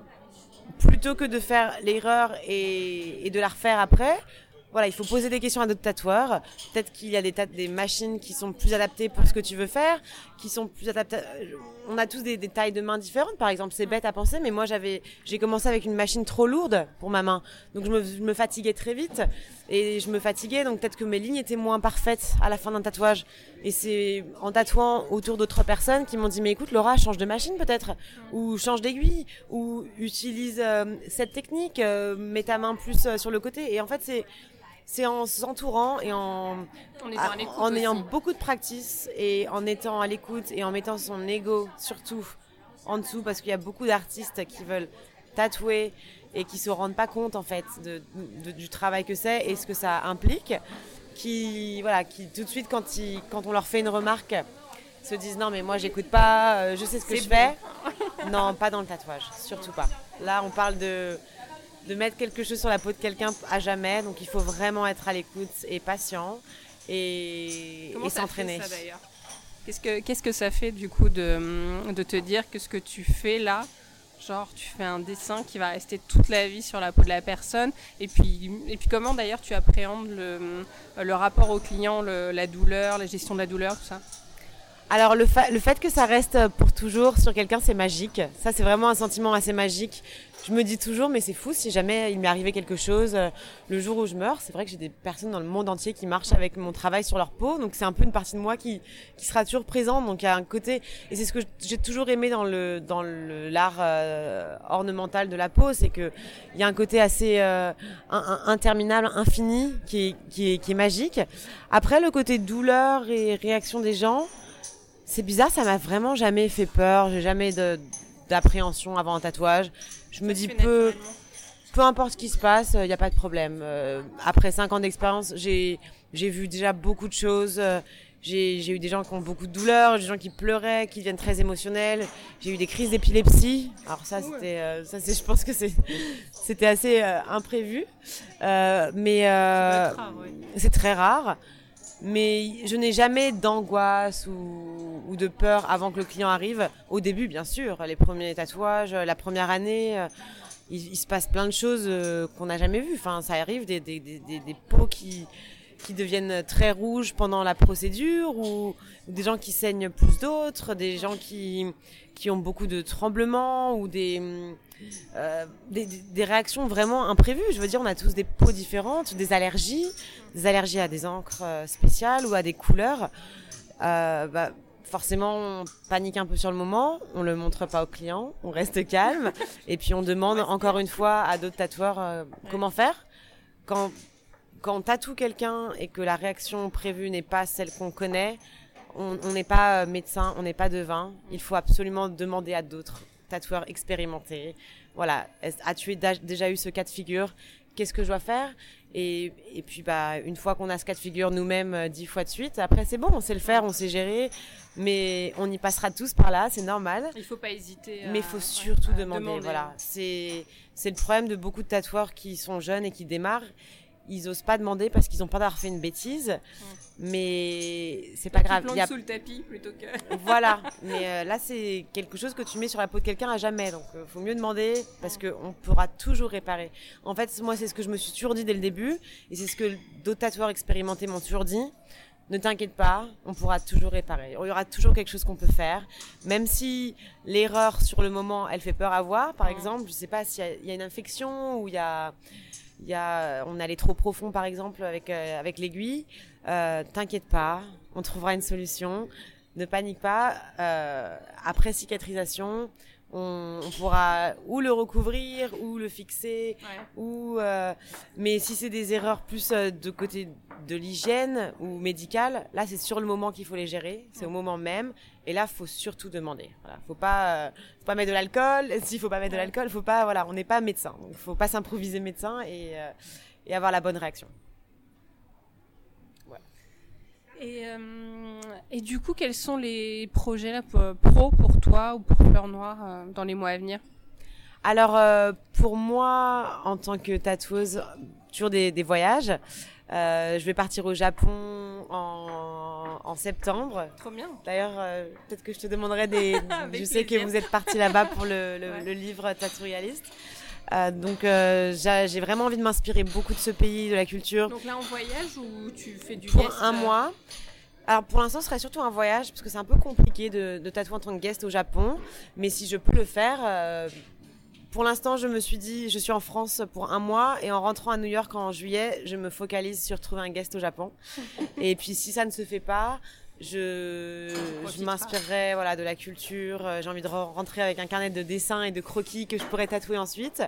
plutôt que de faire l'erreur et, de la refaire après, voilà, il faut poser des questions à d'autres tatoueurs. Peut-être qu'il y a des, machines qui sont plus adaptées pour ce que tu veux faire, qui sont plus adaptées. On a tous des, tailles de mains différentes, par exemple. C'est bête à penser, mais moi j'avais, j'ai commencé avec une machine trop lourde pour ma main, donc je me, fatiguais très vite et je me fatiguais, donc peut-être que mes lignes étaient moins parfaites à la fin d'un tatouage. Et c'est en tatouant autour d'autres personnes qui m'ont dit mais écoute Laura, change de machine peut-être, ou change d'aiguille, ou utilise euh, cette technique, euh, mets ta main plus euh, sur le côté. Et en fait c'est c'est en s'entourant et en, à, en ayant beaucoup de practice et en étant à l'écoute et en mettant son ego surtout en dessous parce qu'il y a beaucoup d'artistes qui veulent tatouer et qui se rendent pas compte en fait de, de, du travail que c'est et ce que ça implique qui voilà qui tout de suite quand ils, quand on leur fait une remarque se disent non mais moi j'écoute pas je sais ce que je fais. non pas dans le tatouage surtout pas. Là on parle de de mettre quelque chose sur la peau de quelqu'un à jamais. Donc il faut vraiment être à l'écoute et patient et, et s'entraîner. Qu'est-ce que, qu'est-ce que ça fait du coup de, de te dire que ce que tu fais là, genre tu fais un dessin qui va rester toute la vie sur la peau de la personne et puis, et puis comment d'ailleurs tu appréhendes le, le rapport au client, le, la douleur, la gestion de la douleur, tout ça? Alors le, fa le, fait que ça reste pour toujours sur quelqu'un, c'est magique. Ça, c'est vraiment un sentiment assez magique. Je me dis toujours, mais c'est fou si jamais il m'est arrivé quelque chose euh, le jour où je meurs. C'est vrai que j'ai des personnes dans le monde entier qui marchent avec mon travail sur leur peau, donc c'est un peu une partie de moi qui, qui sera toujours présente. Donc il y a un côté, et c'est ce que j'ai toujours aimé dans le dans l'art euh, ornemental de la peau, c'est que il y a un côté assez euh, interminable, infini, qui est, qui est qui est magique. Après le côté douleur et réaction des gens. C'est bizarre, ça m'a vraiment jamais fait peur. J'ai jamais d'appréhension avant un tatouage. Je ça me dis peu, peu importe ce qui se passe, il n'y a pas de problème. Euh, après cinq ans d'expérience, j'ai j'ai vu déjà beaucoup de choses. J'ai eu des gens qui ont beaucoup de douleurs, des gens qui pleuraient, qui deviennent très émotionnels. J'ai eu des crises d'épilepsie. Alors ça, c'était, euh, ça c'est, je pense que c'est, c'était assez euh, imprévu, euh, mais c'est ouais. très rare mais je n'ai jamais d'angoisse ou, de peur avant que le client arrive. Au début, bien sûr, les premiers tatouages, la première année, euh, il, il, se passe plein de choses euh, qu'on n'a jamais vues. Enfin, ça arrive des, des, des, des, peaux qui, qui deviennent très rouges pendant la procédure ou des gens qui saignent plus d'autres, des gens qui, qui ont beaucoup de tremblements ou des, euh, des, des, réactions vraiment imprévues. Je veux dire, on a tous des peaux différentes, des allergies, des allergies à des encres euh, spéciales ou à des couleurs. Euh, bah, forcément, on panique un peu sur le moment, on le montre pas au client, on reste calme, et puis on demande encore une fois à d'autres tatoueurs euh, comment faire. Quand, quand on tatoue quelqu'un et que la réaction prévue n'est pas celle qu'on connaît, on n'est pas médecin, on n'est pas devin. Il faut absolument demander à d'autres tatoueurs expérimentés. Voilà, as-tu déjà eu ce cas de figure? Qu'est-ce que je dois faire? Et, et puis bah une fois qu'on a ce cas de figure nous-mêmes euh, dix fois de suite, après c'est bon, on sait le faire, on sait gérer, mais on y passera tous par là, c'est normal. Il faut pas hésiter. mais il faut surtout demander, Voilà, c'est c'est le problème de beaucoup de tatoueurs qui sont jeunes et qui démarrent ils osent pas demander parce qu'ils ont peur d'avoir fait une bêtise. Mais c'est pas grave. Il y a sous le tapis plutôt que. voilà. Mais euh, là, c'est quelque chose que tu mets sur la peau de quelqu'un à jamais. Donc, il euh, faut mieux demander parce que on pourra toujours réparer. En fait, moi, c'est ce que je me suis toujours dit dès le début, et c'est ce que d'autres tatoueurs expérimentés m'ont toujours dit. Ne t'inquiète pas, on pourra toujours réparer. Il y aura toujours quelque chose qu'on peut faire, même si l'erreur sur le moment, elle fait peur à voir. Par exemple, je sais pas s'il y, y, a une infection ou il y a on allait trop profond par exemple avec euh, avec l'aiguille. Euh, T'inquiète pas, on trouvera une solution. Ne panique pas. Euh, après cicatrisation, on, on, pourra ou le recouvrir ou le fixer ou euh, mais si c'est des erreurs plus euh, de côté de l'hygiène ou médicale là c'est sur le moment qu'il faut les gérer c'est au moment même. Et là faut surtout demander. Voilà. Faut pas euh, faut pas mettre de l'alcool. S'il faut pas mettre de l'alcool faut pas voilà on n'est pas médecin. Donc faut pas s'improviser médecin et euh, et avoir la bonne réaction et, euh, et, du coup, quels sont les projets là, pro pour toi ou pour Fleur Noire euh, dans les mois à venir? Alors, euh, pour moi, en tant que tatoueuse, toujours des, des voyages. Euh, je vais partir au Japon en, en septembre. Trop bien. D'ailleurs, euh, peut-être que je te demanderai des. je sais que vous êtes parti là-bas pour le, le, ouais. le livre Tattoo Realiste. Euh, donc euh, j'ai vraiment envie de m'inspirer beaucoup de ce pays, de la culture. Donc là en voyage ou tu fais du Pour guest un mois. Alors pour l'instant ce serait surtout un voyage parce que c'est un peu compliqué de, de tatouer en tant que guest au Japon. Mais si je peux le faire, euh, pour l'instant je me suis dit je suis en France pour un mois et en rentrant à New York en juillet je me focalise sur trouver un guest au Japon. et puis si ça ne se fait pas, je, je m'inspirerai voilà de la culture. J'ai envie de rentrer avec un carnet de dessins et de croquis que je pourrais tatouer ensuite.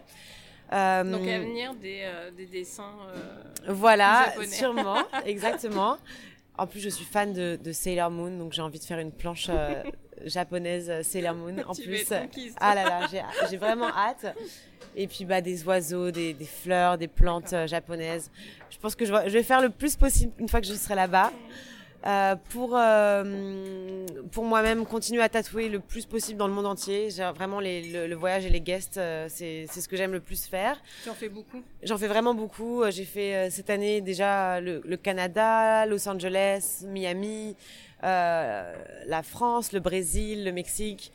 Euh, Donc à venir des, euh, des dessins. Euh, voilà, sûrement, exactement. En plus, je suis fan de, de Sailor Moon, donc j'ai envie de faire une planche euh, japonaise Sailor Moon. En tu plus, ah là là, j'ai vraiment hâte. Et puis bah des oiseaux, des, des fleurs, des plantes japonaises. Je pense que je vais, je vais faire le plus possible une fois que je serai là-bas. Euh, pour euh, pour moi-même continuer à tatouer le plus possible dans le monde entier. J'ai vraiment les, le, le, voyage et les guests, euh, c'est c'est ce que j'aime le plus faire. Tu en fais beaucoup? J'en fais vraiment beaucoup. J'ai fait cette année déjà le, le Canada, Los Angeles, Miami, la France, le Brésil, le Mexique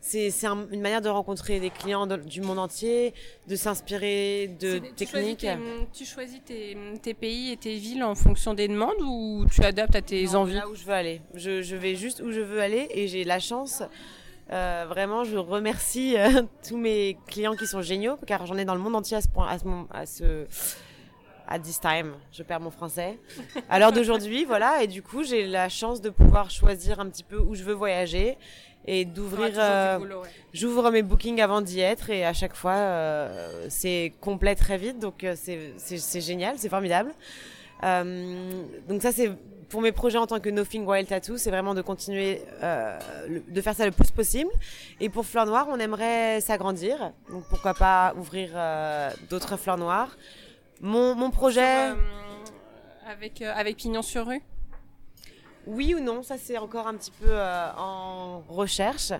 c'est c'est un, une manière de rencontrer des clients de, du monde entier, de s'inspirer de techniques. Tu choisis, tes, tu choisis tes, tes, pays et tes villes en fonction des demandes ou tu adaptes à tes non, envies? Là où je veux aller, je, je vais juste où je veux aller et j'ai la chance. Euh, vraiment, je remercie euh, tous mes clients qui sont géniaux, car j'en ai dans le monde entier à ce point, à ce, à ce à this time, je perds mon français. À l'heure d'aujourd'hui, voilà, et du coup, j'ai la chance de pouvoir choisir un petit peu où je veux voyager et d'ouvrir. Euh, ouais. J'ouvre mes bookings avant d'y être et à chaque fois euh, c'est complet très vite, donc euh, c'est génial, c'est formidable. Donc ça c'est pour mes projets en tant que Nothing Wild Tattoo, c'est vraiment de continuer euh, de faire ça le plus possible. Et pour Fleur Noire, on aimerait s'agrandir, donc pourquoi pas ouvrir euh, d'autres fleurs noires. Mon, mon projet. Sur, avec avec pignon sur rue? Oui ou non, ça c'est encore un petit peu euh, en recherche.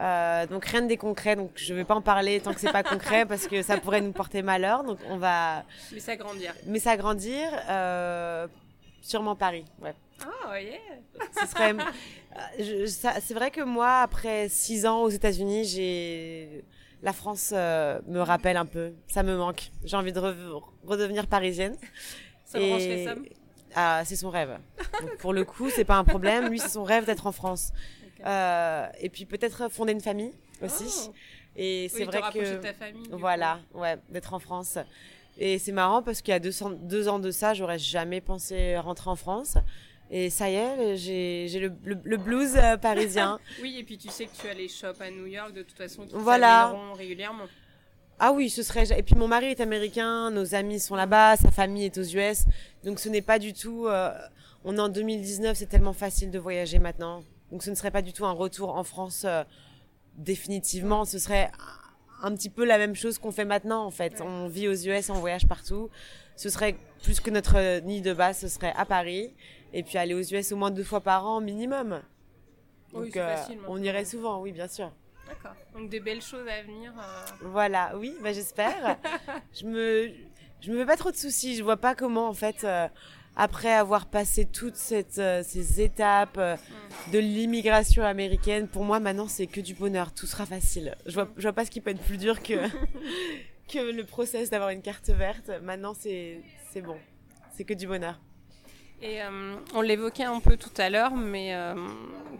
Euh, donc rien de concret, donc je vais pas en parler tant que c'est pas concret parce que ça pourrait nous porter malheur. Donc on va. Mais s'agrandir. Mais s'agrandir, euh, sûrement Paris, ouais. Ah oh, yeah. Ce serait. c'est vrai que moi, après six ans aux États-Unis, j'ai la France me rappelle un peu. Ça me manque. J'ai envie de re redevenir parisienne. Ça Et... ah, c'est son rêve. Donc, pour le coup, c'est pas un problème. Lui, c'est son rêve d'être en France. Okay. Euh, et puis peut-être fonder une famille aussi. Oh. Et c'est oui, vrai que de ta famille, voilà, coup. ouais, d'être en France. Et c'est marrant parce qu'il y a deux, deux ans de ça, j'aurais jamais pensé rentrer en France. Et ça y est, j'ai le, le, le, blues euh, parisien. oui, et puis tu sais que tu as les shops à New York de toute façon qui voilà. régulièrement. Ah oui, ce serait. Et puis mon mari est américain, nos amis sont là-bas, sa famille est aux US, donc ce n'est pas du tout. Euh, on est en 2019, c'est tellement facile de voyager maintenant, donc ce ne serait pas du tout un retour en France euh, définitivement. Ce serait un petit peu la même chose qu'on fait maintenant en fait. On vit aux US, on voyage partout. Ce serait plus que notre nid de base, ce serait à Paris et puis aller aux US au moins deux fois par an minimum. Donc oui, on irait souvent, oui bien sûr. D'accord. Donc des belles choses à venir. Voilà, oui, bah, j'espère. je me je me fais pas trop de soucis. Je vois pas comment en fait après avoir passé toutes cette, euh, ces étapes euh, de l'immigration américaine, pour moi maintenant c'est que du bonheur, tout sera facile. Je vois, je vois pas ce qui peut être plus dur que, que le process d'avoir une carte verte. Maintenant c'est, c'est bon, c'est que du bonheur. Et euh, on l'évoquait un peu tout à l'heure, mais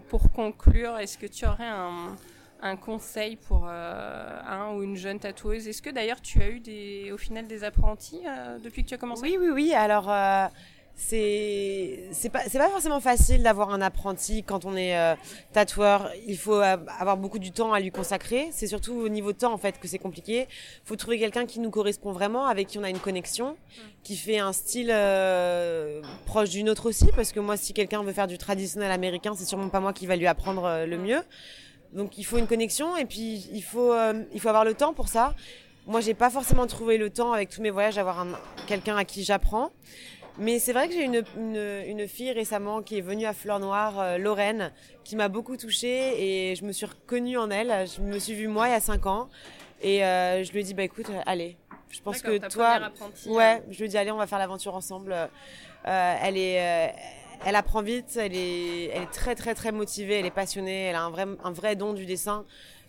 pour conclure, est-ce que tu aurais un, un conseil pour un ou une jeune tatoueuse? Est-ce que d'ailleurs tu as eu des, au final des apprentis depuis que tu as commencé? Oui, oui, oui. Alors c'est c'est pas c'est pas forcément facile d'avoir un apprenti quand on est euh, tatoueur. Il faut avoir beaucoup du temps à lui consacrer. C'est surtout au niveau temps en fait que c'est compliqué. Il faut trouver quelqu'un qui nous correspond vraiment, avec qui on a une connexion, qui fait un style euh, proche d'une autre aussi. Parce que moi, si quelqu'un veut faire du traditionnel américain, c'est sûrement pas moi qui va lui apprendre euh, le mieux. Donc il faut une connexion et puis il faut il faut avoir le temps pour ça. Moi, j'ai pas forcément trouvé le temps avec tous mes voyages d'avoir quelqu'un à qui j'apprends. Mais c'est vrai que j'ai une, une, une, fille récemment qui est venue à Fleur Noire, euh, Lorraine, qui m'a beaucoup touchée et je me suis reconnue en elle. Je me suis vue moi il y a 5 ans et euh, je lui ai dit bah écoute, allez, je pense que toi, ouais, hein. je lui ai dit allez, on va faire l'aventure ensemble. Euh, elle est, euh, elle apprend vite, elle est, elle est très très très motivée, elle est passionnée, elle a un vrai, un vrai don du dessin.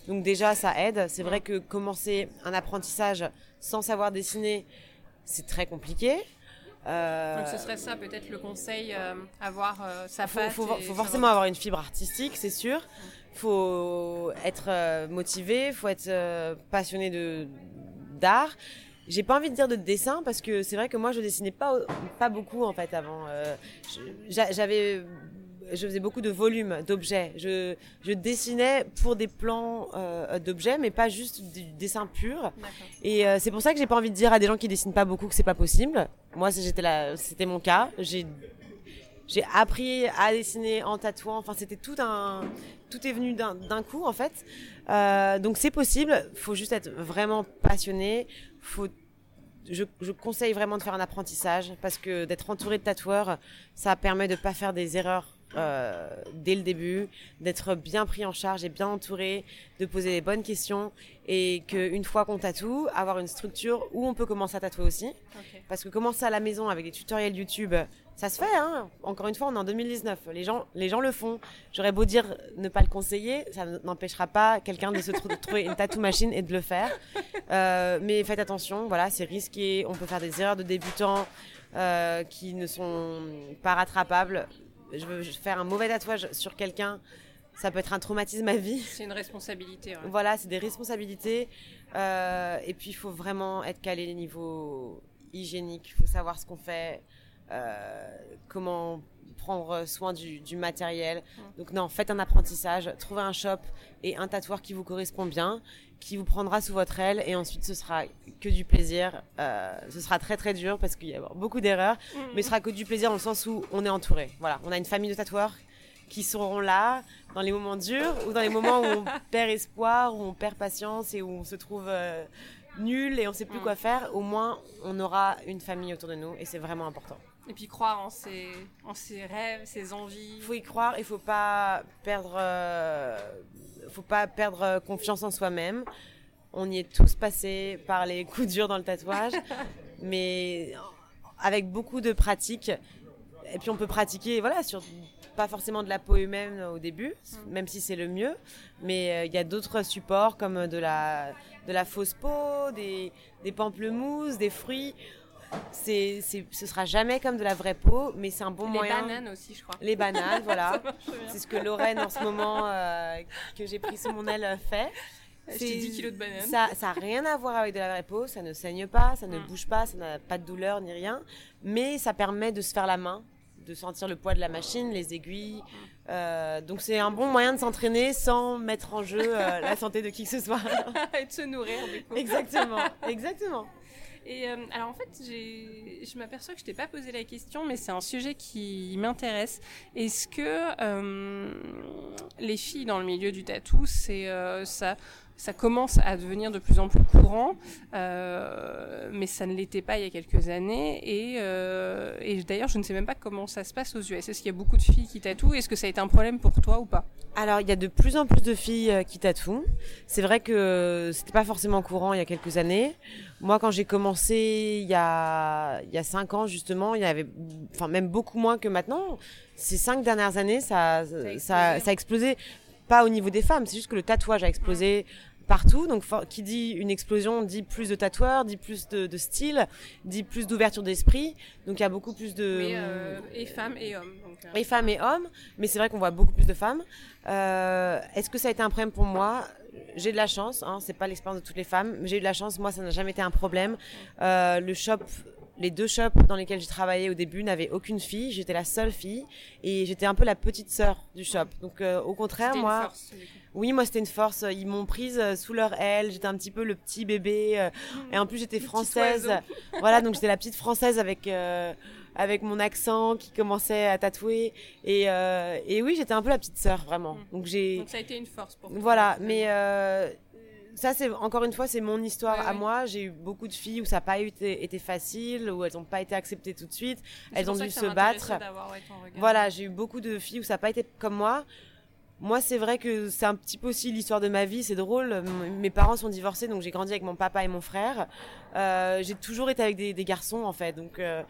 Donc déjà ça aide. C'est vrai que commencer un apprentissage sans savoir dessiner, c'est très compliqué. Euh, Donc ce serait ça peut-être le conseil, euh, avoir euh, sa face. Faut, faut, forcément avoir une fibre artistique, c'est sûr. Faut être motivé, faut être passionné de d'art. J'ai pas envie de dire de dessin parce que c'est vrai que moi je dessinais pas pas beaucoup en fait avant. J'avais je faisais beaucoup de volumes d'objets. Je, je, dessinais pour des plans euh, d'objets, mais pas juste du dessin pur. Et euh, c'est pour ça que j'ai pas envie de dire à des gens qui dessinent pas beaucoup que c'est pas possible. Moi, j'étais là, c'était mon cas. J'ai j'ai appris à dessiner en tatouant. Enfin, c'était tout un, tout est venu d'un coup en fait. Euh, donc c'est possible. Faut juste être vraiment passionné. Faut je, je, conseille vraiment de faire un apprentissage parce que d'être entouré de tatoueurs, ça permet de pas faire des erreurs euh, dès le début, d'être bien pris en charge et bien entouré, de poser les bonnes questions et qu'une fois qu'on tatoue, avoir une structure où on peut commencer à tatouer aussi. Parce que commencer à la maison avec des tutoriels YouTube, ça se fait. Hein Encore une fois, on est en 2019. Les gens, les gens le font. J'aurais beau dire ne pas le conseiller, ça n'empêchera pas quelqu'un de se trouver une tattoo machine et de le faire. Euh, mais faites attention, voilà, c'est risqué. On peut faire des erreurs de débutants euh, qui ne sont pas rattrapables je veux faire un mauvais tatouage sur quelqu'un, ça peut être un traumatisme à vie. C'est une responsabilité. Voilà, c'est des responsabilités. Euh, et puis, il faut vraiment être calé les niveaux hygiéniques. Il faut savoir ce qu'on fait, euh, comment prendre soin du, du matériel. Donc non, faites un apprentissage, trouvez un shop et un tatoueur qui vous correspond bien, qui vous prendra sous votre aile et ensuite ce sera que du plaisir. Euh, ce sera très très dur parce qu'il y a beaucoup d'erreurs, mm. mais ce sera que du plaisir dans le sens où on est entouré. Voilà, on a une famille de tatoueurs qui seront là dans les moments durs ou dans les moments où on perd espoir, où on perd patience et où on se trouve euh, nul et on sait plus mm. quoi faire. Au moins, on aura une famille autour de nous et c'est vraiment important. Et puis croire en ses, en ses rêves, ses envies. Il faut y croire, il faut pas perdre, euh, faut pas perdre confiance en soi-même. On y est tous passés par les coups durs dans le tatouage, mais avec beaucoup de pratique. Et puis on peut pratiquer, voilà, sur pas forcément de la peau humaine au début, mm. même si c'est le mieux, mais euh, il y a d'autres supports comme de la, de la fausse peau, des, des pamplemousses, des fruits c'est, c'est, ce sera jamais comme de la vraie peau, mais c'est un bon moyen. Les bananes aussi, je crois. Les bananes, voilà. c'est ce que Lorraine, en ce moment, euh, que j'ai pris sous mon aile, fait. C'est 10 kilos de bananes. Ça, ça a rien à voir avec de la vraie peau, ça ne saigne pas, ça ne mm. bouge pas, ça n'a pas de douleur ni rien, mais ça permet de se faire la main, de sentir le poids de la machine, les aiguilles. Euh, donc c'est un bon moyen de s'entraîner sans mettre en jeu euh, la santé de qui que ce soit. Et de se nourrir du coup. Exactement, exactement. Et euh, alors en fait, je m'aperçois que je t'ai pas posé la question, mais c'est un sujet qui m'intéresse. Est-ce que euh, les filles dans le milieu du tatou, c'est euh, ça ça commence à devenir de plus en plus courant, euh, mais ça ne l'était pas il y a quelques années. Et, euh, et d'ailleurs, je ne sais même pas comment ça se passe aux US. Est-ce qu'il y a beaucoup de filles qui tatouent? Est-ce que ça a été un problème pour toi ou pas? Alors, il y a de plus en plus de filles euh, qui tatouent. C'est vrai que c'était pas forcément courant il y a quelques années. Moi, quand j'ai commencé il y a il y a cinq ans justement, il y avait, enfin même beaucoup moins que maintenant. Ces cinq dernières années, ça ça, ça a explosé. Pas au niveau des femmes, c'est juste que le tatouage a explosé partout. Donc, qui dit une explosion dit plus de tatoueurs, dit plus de, de style, dit plus d'ouverture d'esprit. Donc, il y a beaucoup plus de. euh, et femmes et hommes. Donc, euh... Et femmes et hommes. Mais c'est vrai qu'on voit beaucoup plus de femmes. Euh, Est-ce que ça a été un problème pour moi? J'ai de la chance. Hein, c'est pas l'expérience de toutes les femmes. Mais j'ai eu de la chance. Moi, ça n'a jamais été un problème. Le shop les deux shops dans lesquels j'ai travaillé au début n'avaient aucune fille. J'étais la seule fille et j'étais un peu la petite sœur du shop. Donc euh, au contraire, moi, force, oui, moi c'était une force. Ils m'ont prise euh, sous leur aile. J'étais un petit peu le petit bébé euh, et en plus j'étais française. voilà, donc j'étais la petite française avec euh, avec mon accent qui commençait à tatouer et et oui, j'étais un peu la petite sœur vraiment. Donc j'ai. Donc ça a été une force pour. Toi, voilà, mais ça c'est encore une fois c'est mon histoire ouais, à moi j'ai eu beaucoup de filles où ça n'a pas été, été, facile où elles n'ont pas été acceptées tout de suite elles ont dû se battre ouais, voilà j'ai eu beaucoup de filles où ça n'a pas été comme moi moi c'est vrai que c'est un petit peu aussi l'histoire de ma vie c'est drôle mes parents sont divorcés donc j'ai grandi avec mon papa et mon frère euh, j'ai toujours été avec des, des, garçons en fait donc euh,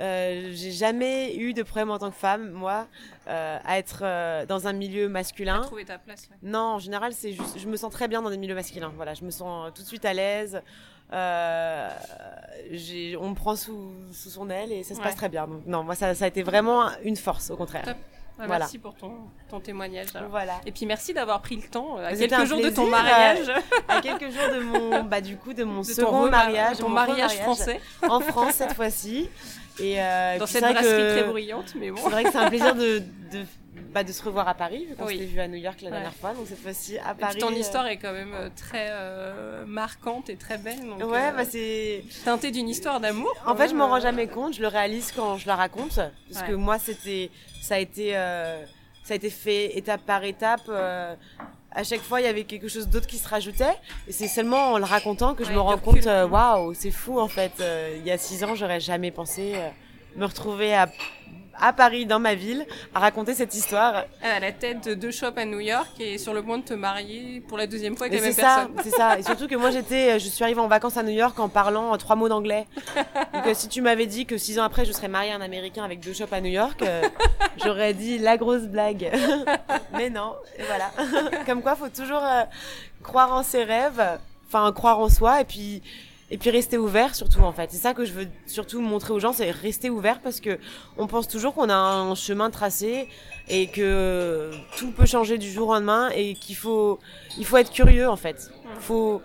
euh, j'ai jamais eu de problème en tant que femme, moi, à être dans un milieu masculin. À trouver ta place. Ouais. Non, en général, c'est juste, je me sens très bien dans des milieux masculins. Voilà, je me sens tout de suite à l'aise. Euh, on me prend sous, sous son aile et ça se ouais. passe très bien. Donc, non, moi, ça, ça, a été vraiment une force, au contraire. Top. Ah, voilà. Merci pour ton, ton témoignage. Alors. Voilà. Et puis merci d'avoir pris le temps à quelques jours de ton mariage. à quelques jours de mon, bah du coup de mon de second mariage, ton mariage, mariage français en France cette fois-ci. Et euh, dans cette brasserie que... très bruyante, mais bon. C'est vrai que c'est un plaisir de, de, bah, de se revoir à Paris, vu qu'on oui. s'était vu à New York la ouais. dernière fois, donc cette fois-ci à Paris. Et puis ton histoire est quand même très euh, marquante et très belle. Donc, ouais, euh, bah c'est. Teintée d'une histoire d'amour. En fait, je m'en rends jamais compte, je le réalise quand je la raconte, parce ouais. que moi, c'était, ça a été, euh, ça a été fait étape par étape à chaque fois il y avait quelque chose d'autre qui se rajoutait et c'est seulement en le racontant que ouais, je me rends compte waouh wow, c'est fou en fait euh, il y a six ans j'aurais jamais pensé euh, me retrouver à à Paris, dans ma ville, à raconter cette histoire. À la tête de deux shops à New York et sur le point de te marier pour la deuxième fois avec la même ça, personne. C'est ça, et surtout que moi j'étais, je suis arrivée en vacances à New York en parlant trois mots d'anglais. Donc euh, si tu m'avais dit que six ans après je serais mariée à un Américain avec deux shops à New York, euh, j'aurais dit la grosse blague. Mais non, et voilà. Comme quoi, faut toujours euh, croire en ses rêves, enfin croire en soi, et puis et puis rester ouvert surtout en fait. C'est ça que je veux surtout montrer aux gens c'est rester ouvert parce que on pense toujours qu'on a un chemin tracé et que tout peut changer du jour au lendemain et qu'il faut il faut être curieux en fait. Faut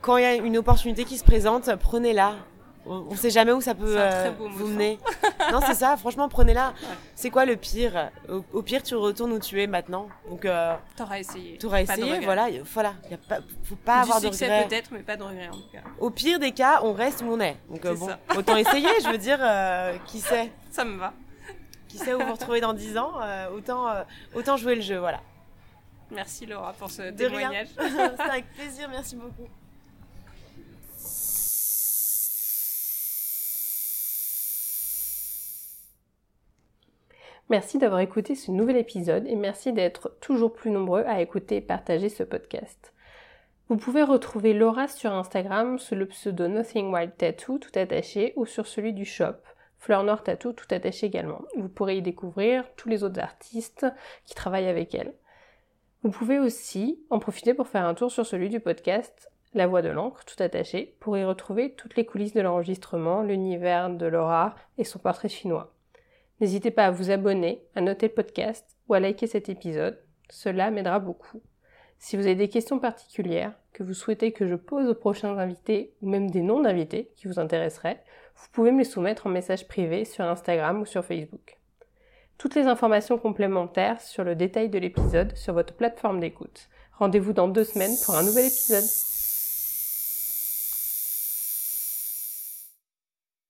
quand il y a une opportunité qui se présente prenez-la on, on sait jamais où ça peut euh, vous mener. non, c'est ça. Franchement, prenez-la. Ouais. C'est quoi le pire? Au, au, pire, tu retournes où tu es maintenant. Donc, euh, t'auras essayé. T'auras essayé. Voilà, voilà. Y a pas, faut pas du avoir de regrets. peut-être, mais pas de regrets en tout cas. Au pire des cas, on reste où on est. Donc euh, bon, ça. autant essayer. je veux dire, euh, qui sait? Ça me va. Qui sait où vous retrouver dans 10 ans. autant, autant jouer le jeu. Voilà. Merci Laura pour ce de témoignage. C'est avec plaisir. Merci beaucoup. Merci d'avoir écouté ce nouvel épisode et merci d'être toujours plus nombreux à écouter et partager ce podcast. Vous pouvez retrouver Laura sur Instagram sous le pseudo Nothing Wild Tattoo tout attaché ou sur celui du shop Fleur Noire Tattoo tout attaché également. Vous pourrez y découvrir tous les autres artistes qui travaillent avec elle. Vous pouvez aussi en profiter pour faire un tour sur celui du podcast La Voix de l'encre tout attaché pour y retrouver toutes les coulisses de l'enregistrement, l'univers de Laura et son portrait chinois. N'hésitez pas à vous abonner, à noter le podcast ou à liker cet épisode. Cela m'aidera beaucoup. Si vous avez des questions particulières que vous souhaitez que je pose aux prochains invités ou même des noms d'invités qui vous intéresseraient, vous pouvez me les soumettre en message privé sur Instagram ou sur Facebook. Toutes les informations complémentaires sur le détail de l'épisode sur votre plateforme d'écoute. Rendez-vous dans deux semaines pour un nouvel épisode.